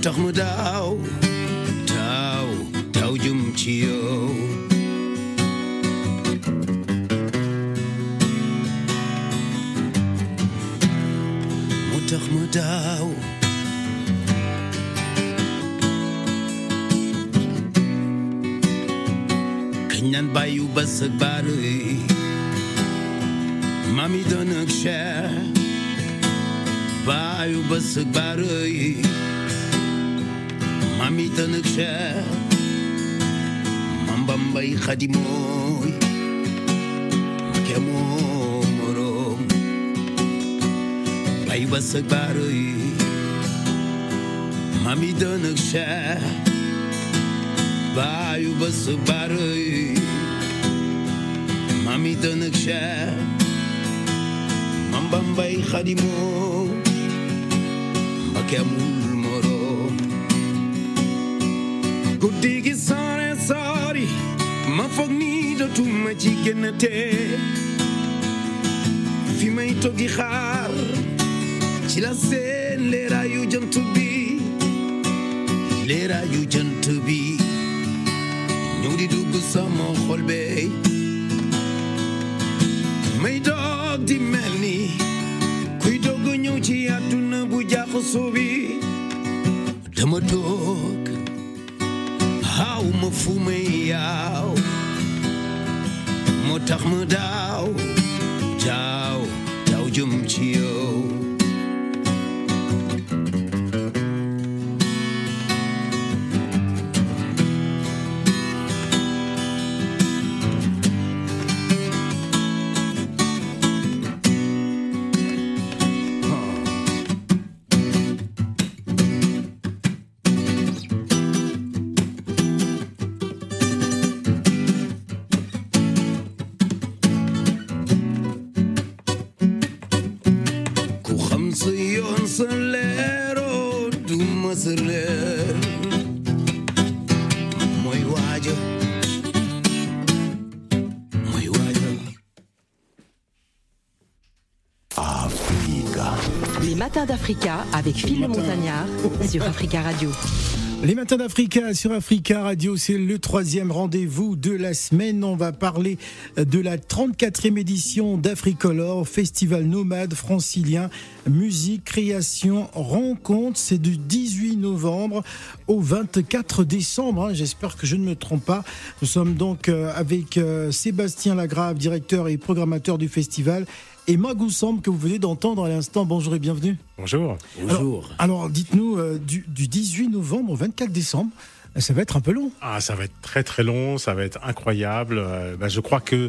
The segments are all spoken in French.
toch me dauw, dauw, dauw jumtio. Moet toch me dauw. Kenyan bayu basak bari, mami donak share. Bayu basak bari. می تانخش من بام باي خدمت ما که مورم باي واسع براي همی تانخش باي واسع براي ممی تانخش من بام باي که مور gudigi sare sorry ma foog ni dootuma ci génnatee fi may toggi xaar ci la seen leeraayu jant bi. Leeraayu jant bi. Ñëw di dugg sama xol bee may doog di mel ni kuy doog ñëw ci àdduna bu jaxasoo bi dama toog voel me jou. Motag me dau, dau, dau jumchi. Du mooy waaja mooy waaja Les matins d'Africa avec Phil le Montagnard sur Africa Radio. Les matins d'Africa sur Africa Radio, c'est le troisième rendez-vous de la semaine. On va parler de la 34e édition d'Africolor, festival nomade francilien, musique, création, rencontre. C'est du 18 novembre au 24 décembre. hein. J'espère que je ne me trompe pas. Nous sommes donc euh, avec euh, Sébastien Lagrave, directeur et programmateur du festival, et Magou Samb, que vous venez d'entendre à l'instant. Bonjour et bienvenue. Bonjour. bonjour Alors, dites-nous, euh, du, du 18 novembre au 24 décembre, euh, ça va être un peu long. Ah, ça va être très très long, ça va être incroyable. Euh, bah, je crois que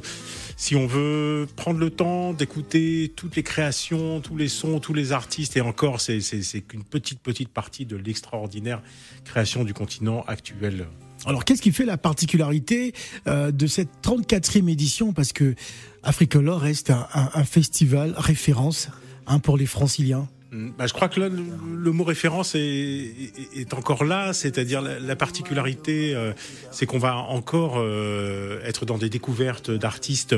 si on veut prendre le temps d'écouter toutes les créations, tous les sons, tous les artistes, et encore, c'est qu'une petite petite partie de l'extraordinaire création du continent actuel. Alors, qu'est-ce qui fait la particularité euh, de cette 34e édition? Parce que Africolor reste un, festival référence hein, pour les franciliens. Mm, Bah, je crois que le, mot référence est, encore là, c'est-à-dire la, la particularité, euh, c'est qu'on va encore euh, être dans des découvertes d'artistes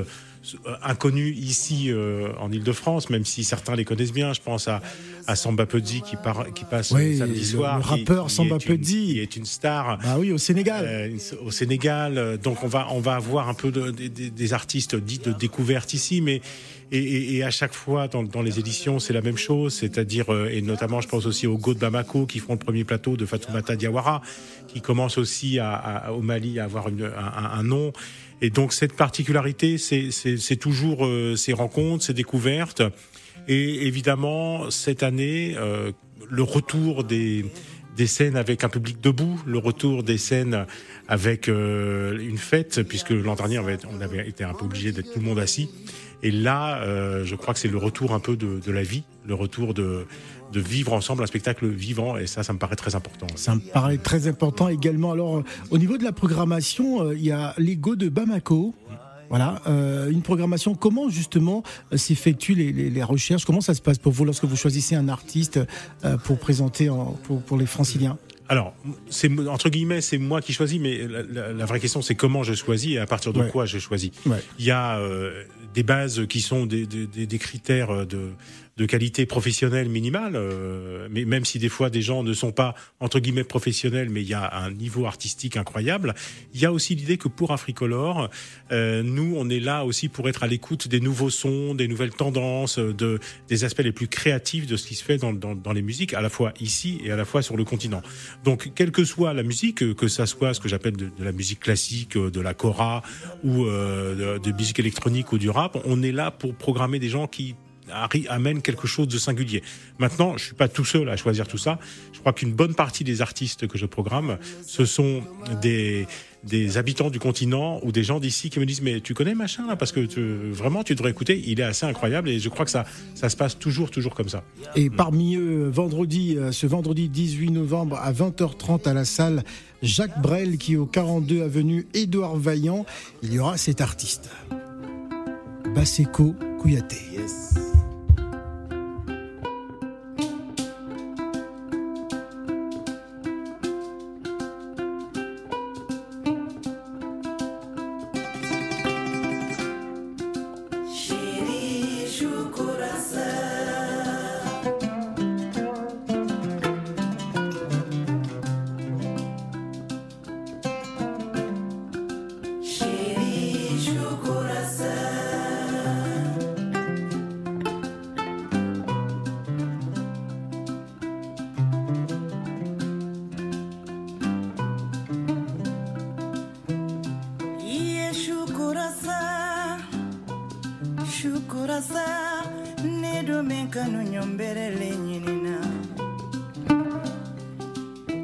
inconnus ici euh, en Ile-de-France, même si certains les connaissent bien. Je pense à, à Samba Pudzi qui, part, qui passe Oui, samedi soir, le rappeur qui Samba Pudzi. qui est une star. Ah oui, au Sénégal. Euh, au Sénégal. Euh, Donc on va on va avoir un peu de- des- artistes dits de découverte ici, mais et, et- et à chaque fois dans, dans les éditions c'est la même chose, c'est-à-dire euh, et notamment je pense aussi aux Go de Bamako qui font le premier plateau de Fatoumata Diawara, qui commence aussi à, à- au Mali à avoir une- un, un- un nom. Et donc cette particularité, c'est toujours euh, ces rencontres, ces découvertes. Et évidemment, cette année, euh, le retour des, scènes avec un public debout, le retour des scènes avec euh, une fête, puisque l'an dernier on avait été un peu obligé d'être tout le monde assis. Et là, euh, je crois que c'est le retour un peu de, la vie, le retour de, vivre ensemble un spectacle vivant. Et ça, ça me paraît très important. Ça me paraît très important également. Alors, euh, au niveau de la programmation, euh, il y a l'ego de Bamako. Voilà, une programmation. Comment justement s'effectuent les, recherches? Comment ça se passe pour vous lorsque vous choisissez un artiste pour présenter en, pour, pour les franciliens? Alors, c'est entre guillemets, c'est moi qui choisis, mais la, la, la vraie question, c'est comment je choisis et à partir de ouais. quoi je choisis. Ouais. Il y a euh, des bases qui sont des, des, des critères de, de qualité professionnelle minimale, euh, mais même si des fois des gens ne sont pas entre guillemets professionnels, mais il y a un niveau artistique incroyable. Il y a aussi l'idée que pour Africolor, euh, nous on est là aussi pour être à l'écoute des nouveaux sons, des nouvelles tendances, de des aspects les plus créatifs de ce qui se fait dans, dans, dans les musiques, à la fois ici et à la fois sur le continent. Donc quelle que soit la musique, que ça soit ce que j'appelle de, de, la musique classique, de la kora ou euh, de musique électronique ou du rap, on est là pour programmer des gens qui amène quelque chose de singulier. Maintenant, je suis pas tout seul à choisir tout ça. Je crois qu'une bonne partie des artistes que je programme, ce sont des des habitants du continent ou des gens d'ici qui me disent mais tu connais machin là parce que vraiment tu devrais écouter il est assez incroyable et je crois que ça ça se passe toujours toujours comme ça et parmi eux vendredi ce vendredi 18 novembre à 20h30 à la salle Jacques Brel qui est au 42 avenue Édouard Vaillant il y aura cet artiste Baseko Kouyaté shukura sa nedume kanunyombere lenyinina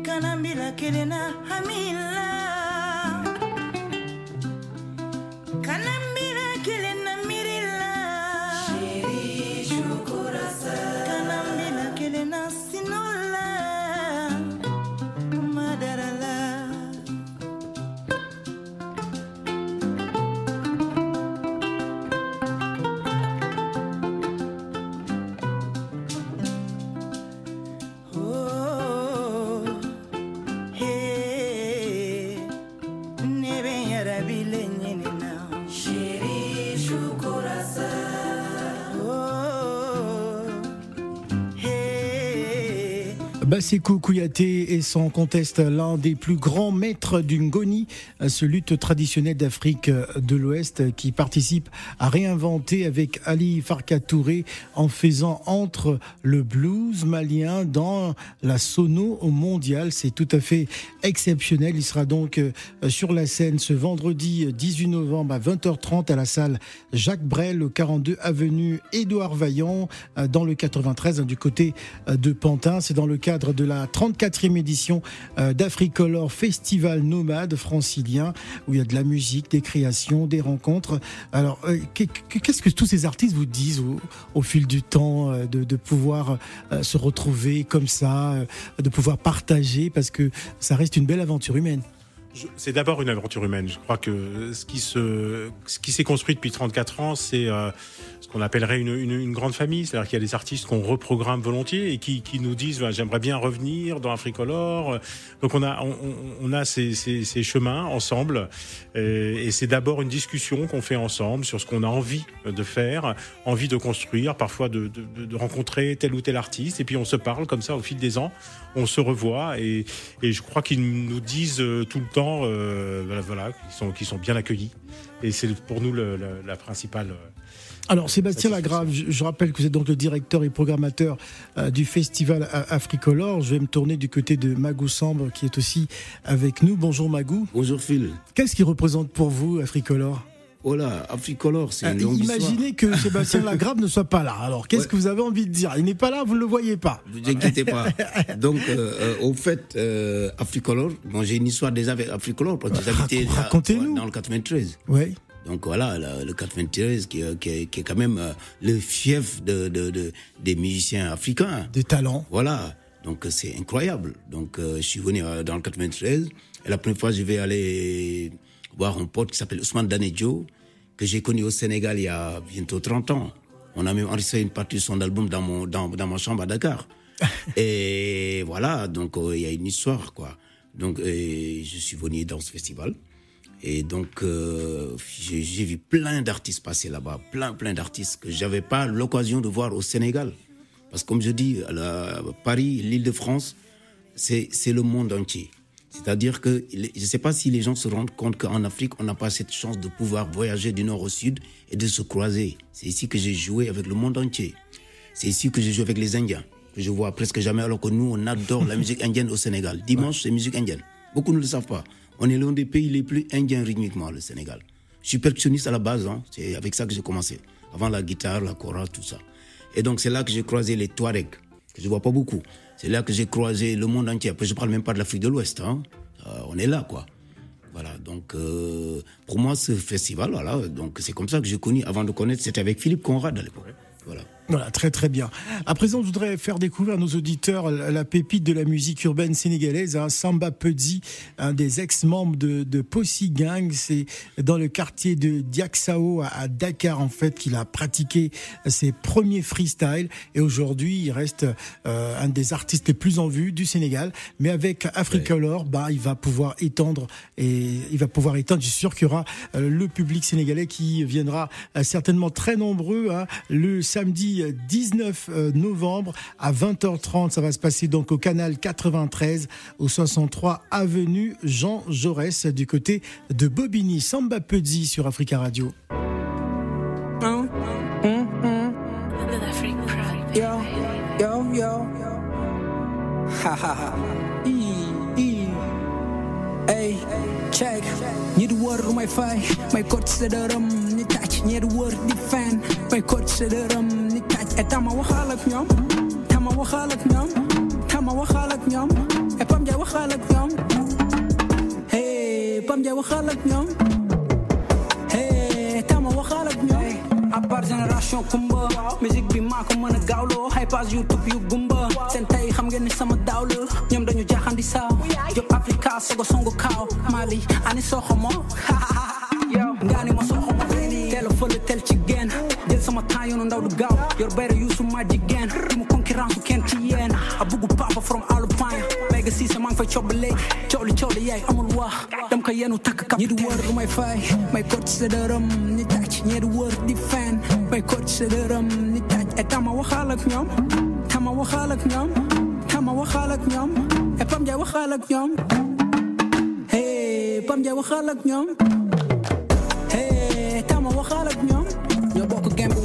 kanambila kelena hamila. Basekou Kouyaté est sans conteste l'un des plus grands maîtres du Ngoni, ce lutte traditionnelle d'Afrique de l'Ouest qui participe à réinventer avec Ali Farka Touré en faisant entre le blues malien dans la sono mondiale. C'est tout à fait exceptionnel. Il sera donc sur la scène ce vendredi 18 novembre à 20h30 à la salle Jacques Brel, au 42 avenue Édouard Vaillant, dans le 93 du côté de Pantin. C'est dans le cadre de la 34e édition d'Africolor Festival Nomade francilien, où il y a de la musique, des créations, des rencontres. Alors, qu'est-ce que tous ces artistes vous disent au, fil du temps de, de, pouvoir se retrouver comme ça, de pouvoir partager, parce que ça reste une belle aventure humaine c'est d'abord une aventure humaine. Je crois que ce qui s'est construit depuis 34 ans, c'est euh, ce qu'on appellerait une, grande famille. C'est-à-dire qu'il y a des artistes qu'on reprogramme volontiers et qui, nous disent j'aimerais bien revenir dans Africolor. Donc on a, ces, chemins ensemble et, et c'est d'abord une discussion qu'on fait ensemble sur ce qu'on a envie de faire, envie de construire, parfois de, rencontrer tel ou tel artiste et puis on se parle comme ça au fil des ans. On se revoit et, et je crois qu'ils nous disent tout le temps euh, voilà, voilà, qui sont, qui sont bien accueillis. Et c'est pour nous le, le, la principale. Alors Sébastien Lagrave, je, je, rappelle que vous êtes donc le directeur et programmateur euh, du festival Africolor. Je vais me tourner du côté de Magou Sambre qui est aussi avec nous. Bonjour Magou. Bonjour Phil. Qu'est-ce qui représente pour vous Africolor? Oh là, Africolor, c'est Euh, une longue imaginez que Sébastien Lagrave ne soit pas là. Alors, qu'est-ce Ouais. que vous avez envie de dire? Il n'est pas là, vous ne le voyez pas. Ne vous inquiétez pas. Donc, euh, euh, au fait, euh, Africolor, bon, j'ai une histoire déjà avec Africolor parce que j'habitais dans le 93. Oui. Donc voilà, le 93 qui, est- qui, est- qui est quand même le fief de, de- de- des musiciens africains. Des talents. Voilà, donc c'est incroyable. Donc euh, je suis venu dans le 93 et la première fois je vais aller voir un pote qui s'appelle Ousmane Danedjo que j'ai connu au Sénégal il y a bientôt 30 ans. On a même enregistré une partie de son album dans mon dans, dans ma chambre à Dakar. et voilà, donc euh, il y a une histoire quoi. Donc euh, je suis venu dans ce festival. Et donc, euh, j'ai vu plein d'artistes passer là-bas, plein, plein d'artistes que j'avais pas l'occasion de voir au Sénégal. Parce que comme je dis, la- Paris, l'Île-de-France, c'est c'est le monde entier. C'est-à-dire que je ne sais pas si les gens se rendent compte qu'en Afrique, on n'a pas cette chance de pouvoir voyager du nord au sud et de se croiser. C'est ici que j'ai joué avec le monde entier. C'est ici que j'ai joué avec les Indiens, que je vois presque jamais, alors que nous, on adore la musique indienne au Sénégal. Dimanche, c'est musique indienne. Beaucoup ne le savent pas. On est l'un des pays les plus indiens rythmiquement, le Sénégal. Je suis percussionniste à la base, hein. c'est avec ça que j'ai commencé. Avant la guitare, la chorale, tout ça. Et donc, c'est là que j'ai croisé les Touaregs, que je vois pas beaucoup. C'est là que j'ai croisé le monde entier. Après, je parle même pas de l'Afrique de l'Ouest. Hein. Euh, on est là, quoi. Voilà, donc euh, pour moi, ce festival, voilà, donc c'est comme ça que j'ai connu, avant de connaître, c'était avec Philippe Conrad à l'époque. Voilà. Voilà, très très bien. À présent, je voudrais faire découvrir à nos auditeurs la pépite de la musique urbaine sénégalaise, hein, Samba Pedi, un des ex-membres de, de Posse Gang. C'est dans le quartier de Diaksao à, à Dakar, en fait, qu'il a pratiqué ses premiers freestyles. Et aujourd'hui, il reste euh, un des artistes les plus en vue du Sénégal. Mais avec Africolor, bah, il va pouvoir étendre et il va pouvoir étendre. Je suis sûr qu'il y aura euh, le public sénégalais qui viendra euh, certainement très nombreux hein, le samedi euh, 19 euh, novembre à 20h30. Ça va se passer donc au canal 93 au 63 avenue Jean Jaurès du côté de Bobigny. Samba Pedi sur Africa Radio. በኮድ ስድርም ንታጭ ኤታማ ወኻለት ኛም ታማ ወኻለት ኛም ታማ ወኻለት ኛም ኤፓም ጃ ወኻለት ኛም ሄ ፓም ጃ ወኻለት ኛም ሄ ታማ ወኻለት ኛም አባር ጀነራሽን ኩምበ ሚዚክ ቢማኩም መነጋውሎ ሃይፓዝ ዩቱብ ዩጉምበ ጸንታይ ከምገኒ ሰመዳውሎ ኛም ደኞ ጃኻንዲሳ ጆብ አፍሪካ ሰጎ ሶንጎ ካው ማሊ አኒ ሶኸሞ ጋኒ መሶኸ du gaaw yor bayra yuusu ma jigéen di mu concurrence bu kenn ci yéen a buggu papa from alpine. Méga si sa maa ngi fay cob léegi cooli cooli yaay amul wax dam ko yenu takk kap ñi di wër lu may fay may kot sa dërëm ni tàcc ñi di wër di fen may kot sa dërëm ni tàcc et eh, tama waxaal ak ñoom tama waxaal ak ñoom tama waxaal ak ñoom et hey pam jaay waxaal ak hey tama waxaal ak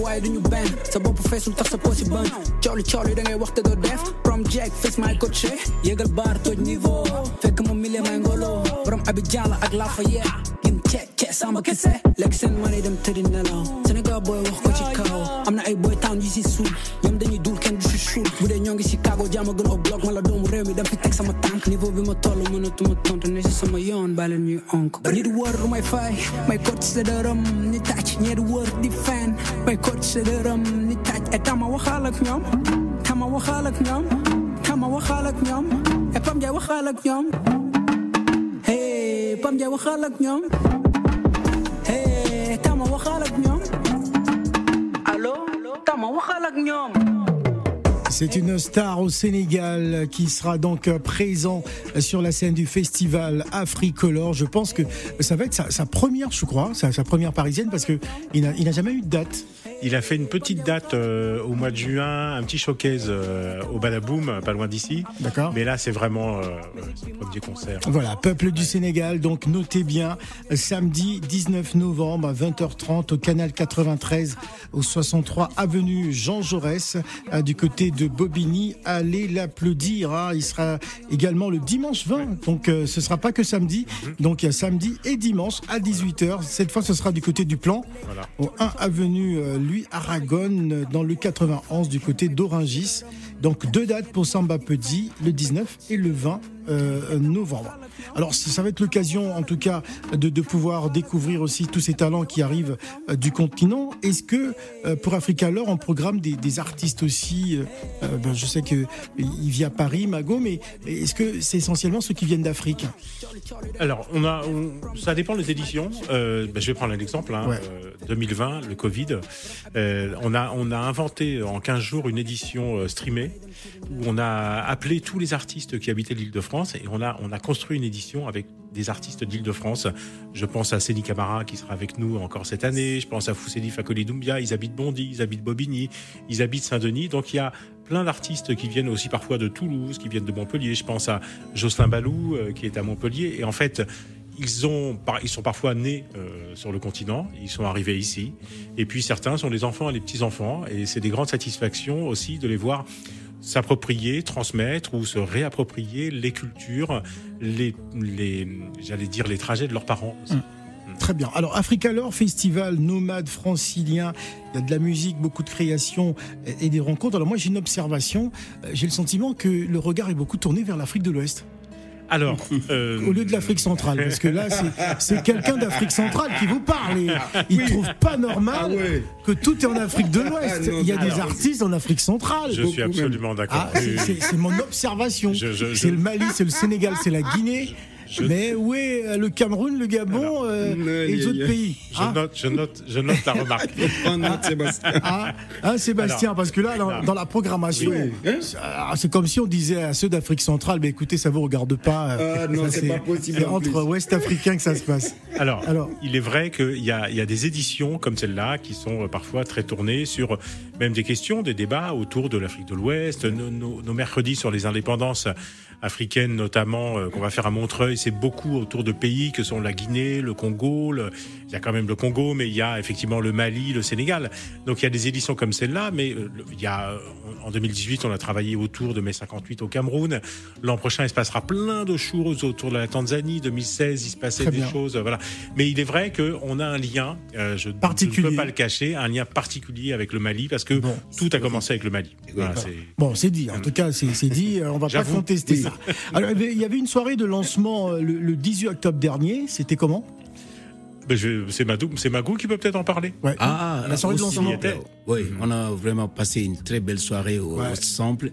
waaye duñu benn sa bopp feesul tax sa poche bën cooli cooli da ngay wax te doo def. Prom jack fes may coaché eh. yëgal baar toj niveau fekk ma mille may ngolo borom Abidjan la ak Lafayette gin ceek ceek samba kese eh. lekk seen mani dem tëddi nelaw Sénégal booy wax ko ci kaw am na ay boy town si suul ñoom dañuy bu dee ñoo ngi Chicago jaama gën au bloc ma la doomu réew mi dem fi teg sama tànk niveau bi ma toll mënatuma tontu ne si sama yoon leen ñuy onk ñi di wër may fay may kot sa dërëm ni tàcc ñi di wër di fen may kot sa dërëm ni tàcc et tama waxaal ak ñoom tama waxaal ak ñoom tama waxaal ak ñoom et pam jaay waxaal ak ñoom hey pam jaay waxaal ak ñoom hey tama waxaal ak ñoom allo tama waxaal ak ñoom C'est une star au Sénégal qui sera donc présent sur la scène du festival Africolor. Je pense que ça va être sa, première, je crois, sa, sa première parisienne parce que il n'a jamais eu de date. Il a fait une petite date euh, au mois de juin, un petit showcase euh, au Badaboom, pas loin d'ici. D'accord. Mais là, c'est vraiment euh, son premier concert. Voilà, peuple du Sénégal, donc notez bien, samedi 19 novembre à 20h30 au canal 93 au 63 avenue Jean Jaurès du côté de Bobigny. Allez l'applaudir, hein. il sera également le dimanche 20, donc ce sera pas que samedi, donc il y a samedi et dimanche à 18h. Cette fois ce sera du côté du plan, Voilà. au 1 avenue Louis Aragon dans le 91 du côté d'Orangis. Donc deux dates pour Samba Petit, le 19 et le 20 euh, novembre. Alors ça va être l'occasion en tout cas de, de pouvoir découvrir aussi tous ces talents qui arrivent euh, du continent. Est-ce que euh, pour Africa Lore on programme des, des artistes aussi ben, Je sais que il vit à Paris, Mago, mais est-ce que c'est essentiellement ceux qui viennent d'Afrique? Alors, on a, on- ça dépend des éditions. Ben, je vais prendre un exemple. hein. Ouais. Euh, 2020, le Covid. On a, on a inventé en 15 jours une édition euh, où on a appelé tous les artistes qui habitaient l'Île-de-France et on a, on a construit une édition avec des artistes d'Île-de-France. Je pense à Céline Camara qui sera avec nous encore cette année. Je pense à Fousseli Fakoli Doumbia. Ils habitent Bondy, ils habitent Bobigny, ils habitent Saint-Denis. Donc il y a plein d'artistes qui viennent aussi parfois de Toulouse, qui viennent de Montpellier. Je pense à Jocelyn Balou euh, qui est à Montpellier. Et en fait, ils, sont parfois nés euh, sur le continent, ils sont arrivés ici. Et puis certains sont les enfants et les petits-enfants. Et c'est des grandes satisfactions aussi de les voir s'approprier, transmettre ou se réapproprier les cultures, les, j'allais dire les trajets de leurs parents. aussi. Très bien. Alors, Africa Lore, festival nomade francilien, il y a de la musique, beaucoup de créations et et des rencontres. Alors moi, j'ai une observation. Euh, J'ai le sentiment que le regard est beaucoup tourné vers l'Afrique de l'Ouest, Alors, euh, au lieu de l'Afrique centrale. Parce que là, c'est- quelqu'un d'Afrique centrale qui vous parle. Et il ne trouve pas normal Ah ouais. que tout est en Afrique de l'Ouest. Ah il y a des artistes en Afrique centrale. je suis absolument d'accord. Ah, c'est- mon observation. Je- C'est le Mali, c'est le Sénégal, c'est la Guinée. Je- Mais où est euh, le Cameroun, le Gabon euh, Aïe, et les autres pays Je hein note, je note, je note la remarque. Prends note, Sébastien. Ah, hein, Sébastien, parce que là, dans, dans la programmation, Oui, hein ça- c'est comme si on disait à ceux d'Afrique centrale, mais écoutez, ça vous regarde pas. euh, Ah, non, c'est pas possible C'est en entre plus. Ouest-Africains que ça se passe. Alors, Alors. il est vrai qu'il y a, il y a des éditions comme celle-là qui sont euh, parfois très tournées sur même des questions, des débats autour de l'Afrique de l'Ouest. Nos, nos- nos mercredis sur les indépendances africaines, notamment, euh, qu'on va faire à Montreuil, c'est beaucoup autour de pays que sont la Guinée, le Congo. le- il y a quand même le Congo, mais il y a effectivement le Mali, le Sénégal. Donc il y a des éditions comme celle-là, mais euh, il y a, euh, en 2018, on a travaillé autour de mai 58 au Cameroun. L'an prochain, il se passera plein de choses autour de la Tanzanie. 2016, il se passait Très des bien. choses, voilà. Mais il est vrai qu'on a un lien, euh, je, ne peux pas le cacher, un lien particulier avec le Mali parce que Bon. tout a commencé avec le Mali. Voilà, c'est- Bon, c'est dit. En tout cas, c'est dit. On va pas contester ça. Alors, il y avait- une soirée de lancement euh, le, le 18 octobre dernier. C'était comment? Ben, c'est Magou qui peut peut-être en parler. ouais. Ah, la soirée de lancement. Oui, on a vraiment passé une très belle soirée au, Ouais. au Sample.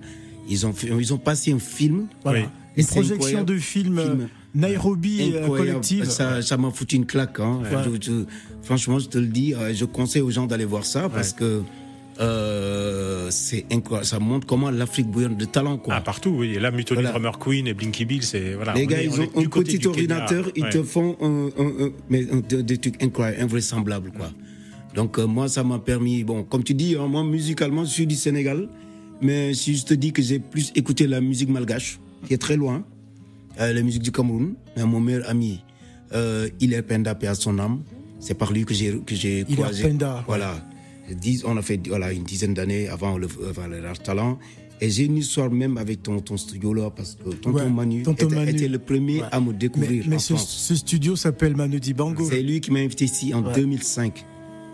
Ils ont, fait- ils ont passé un film. Voilà. Oui. Une projection incroyable. de film, euh, Film Nairobi euh, collective. Ça, ça m'a foutu une claque. hein. Ouais. Je- je- franchement, je te le dis, je conseille aux gens d'aller voir ça parce que euh, c'est incroyable. Ça montre comment l'Afrique bouillonne de talent. Quoi. Ah, partout, oui. Et là, Mutoni Voilà. Drummer Queen et Blinky Bill, c'est. Voilà, Les on gars, est- ils on ont un petit Kenya. ordinateur, ils Ouais. te font un, un- un- mais un- des, trucs incroyables, invraisemblables, quoi. Donc euh, moi, ça m'a permis, bon, comme tu dis, hein, moi musicalement, je suis du Sénégal, mais si je te dis que j'ai plus écouté la musique malgache, qui est très loin, euh, la musique du Cameroun, mais mon meilleur ami, euh, il est Penda, paix à son âme, c'est par lui que j'ai que j'ai croisé. Penda, Voilà, Dix- on a fait voilà une dizaine d'années avant le, avant le Rare Talent. Et j'ai une histoire même avec ton, ton studio là, parce que tonton Ouais, Manu, tonton était, Manu. était le premier Ouais. à me découvrir mais en ce, France. ce studio s'appelle Manu Dibango. C'est lui qui m'a invité ici en Ouais. 2005.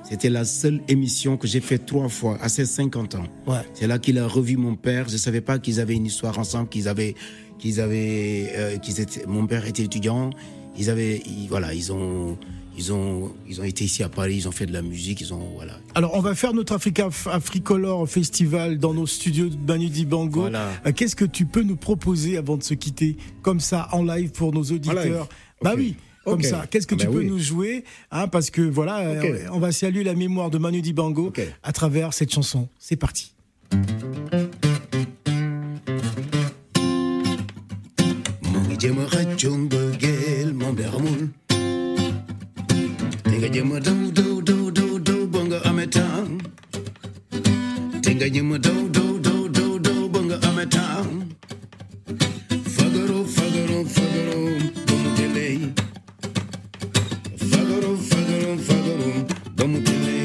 C'était la seule émission que j'ai fait trois fois à ses 50 ans. C'est là qu'il a revu mon père. Je savais pas qu'ils avaient une histoire ensemble, qu'ils avaient, qu'ils avaient, euh, qu'ils étaient. Mon père était étudiant. Ils avaient, ils- voilà, ils ont, ils ont, ils ont été ici à Paris. Ils ont fait de la musique. Ils ont, voilà. Alors, on va faire notre Africa Africolor Festival dans nos studios de Manu Dibango. Voilà. Euh, Qu'est-ce que tu peux nous proposer avant de se quitter, comme ça, en live pour nos auditeurs? Bah oui. Comme ça, qu'est-ce que Ah tu bah peux oui. nous jouer hein, Parce que voilà, euh, on va saluer la mémoire de Manu Dibango à travers cette chanson. C'est parti. Daw daw daw daw daw ba nga amee temps tenga nyima do do do do do banga ameta. Fagaro fagaro fagaro bamutele fagaro fagaro fagaro bamutele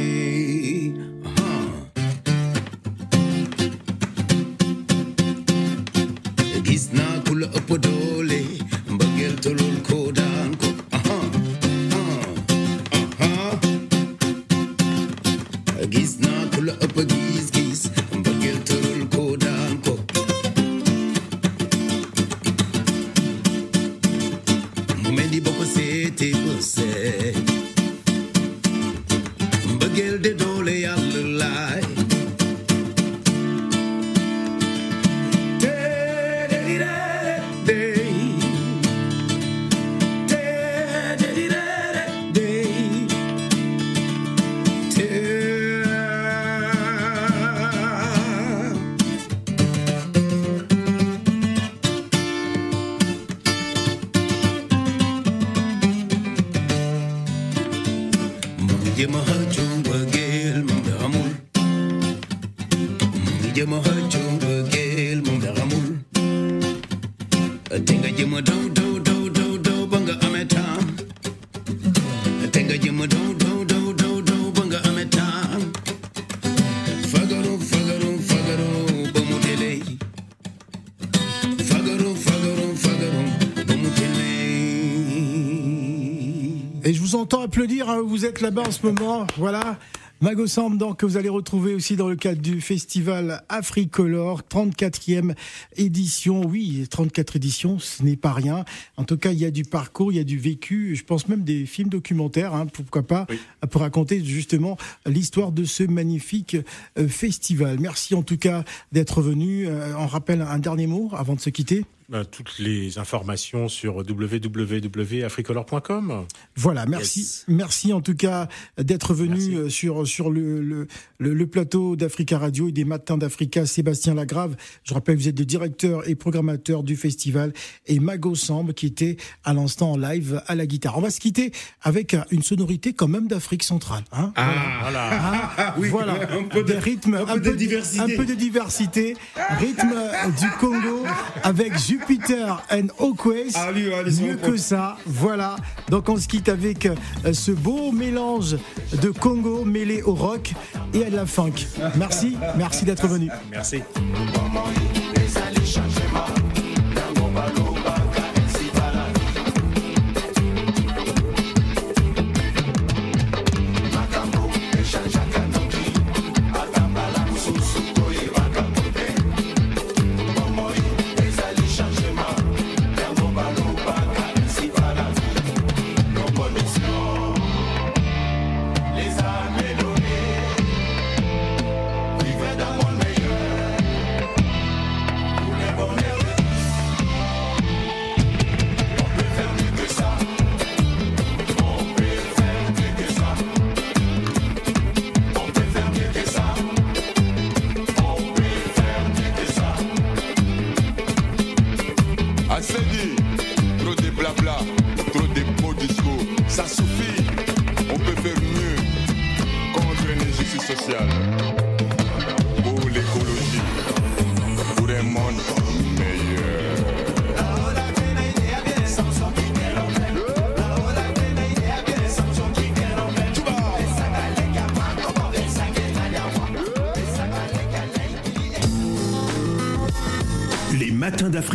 Et je vous entends applaudir, hein, vous êtes là-bas en ce moment, voilà. Mago Samb, donc, que vous allez retrouver aussi dans le cadre du festival Africolor, 34e édition. Oui, 34 éditions, ce n'est pas rien. En tout cas, il y a du parcours, il y a du vécu, je pense même des films documentaires, hein, pourquoi pas, pour raconter justement l'histoire de ce magnifique euh, festival. Merci en tout cas d'être venu. Euh, on rappelle un dernier mot avant de se quitter. Ben, toutes les informations sur www.africolor.com. Voilà, merci, Yes. merci en tout cas d'être venu Merci. euh, sur sur le le, le, le plateau d'Africa Radio et des Matins d'Africa. Sébastien Lagrave, je rappelle, vous êtes le directeur et programmateur du festival, et Mago Samb qui était à l'instant en live à la guitare. On va se quitter avec euh, une sonorité quand même d'Afrique centrale. Hein Voilà. Ah, oui, voilà, un peu de- des rythmes, un peu de diversité. un peu de diversité, rythme euh, du Congo avec Jupiter and Okwes. Ah Mieux que ça, voilà. Donc on se quitte avec euh, ce beau mélange de Congo mêlé au rock et à de la funk. Merci, merci d'être venu. Merci.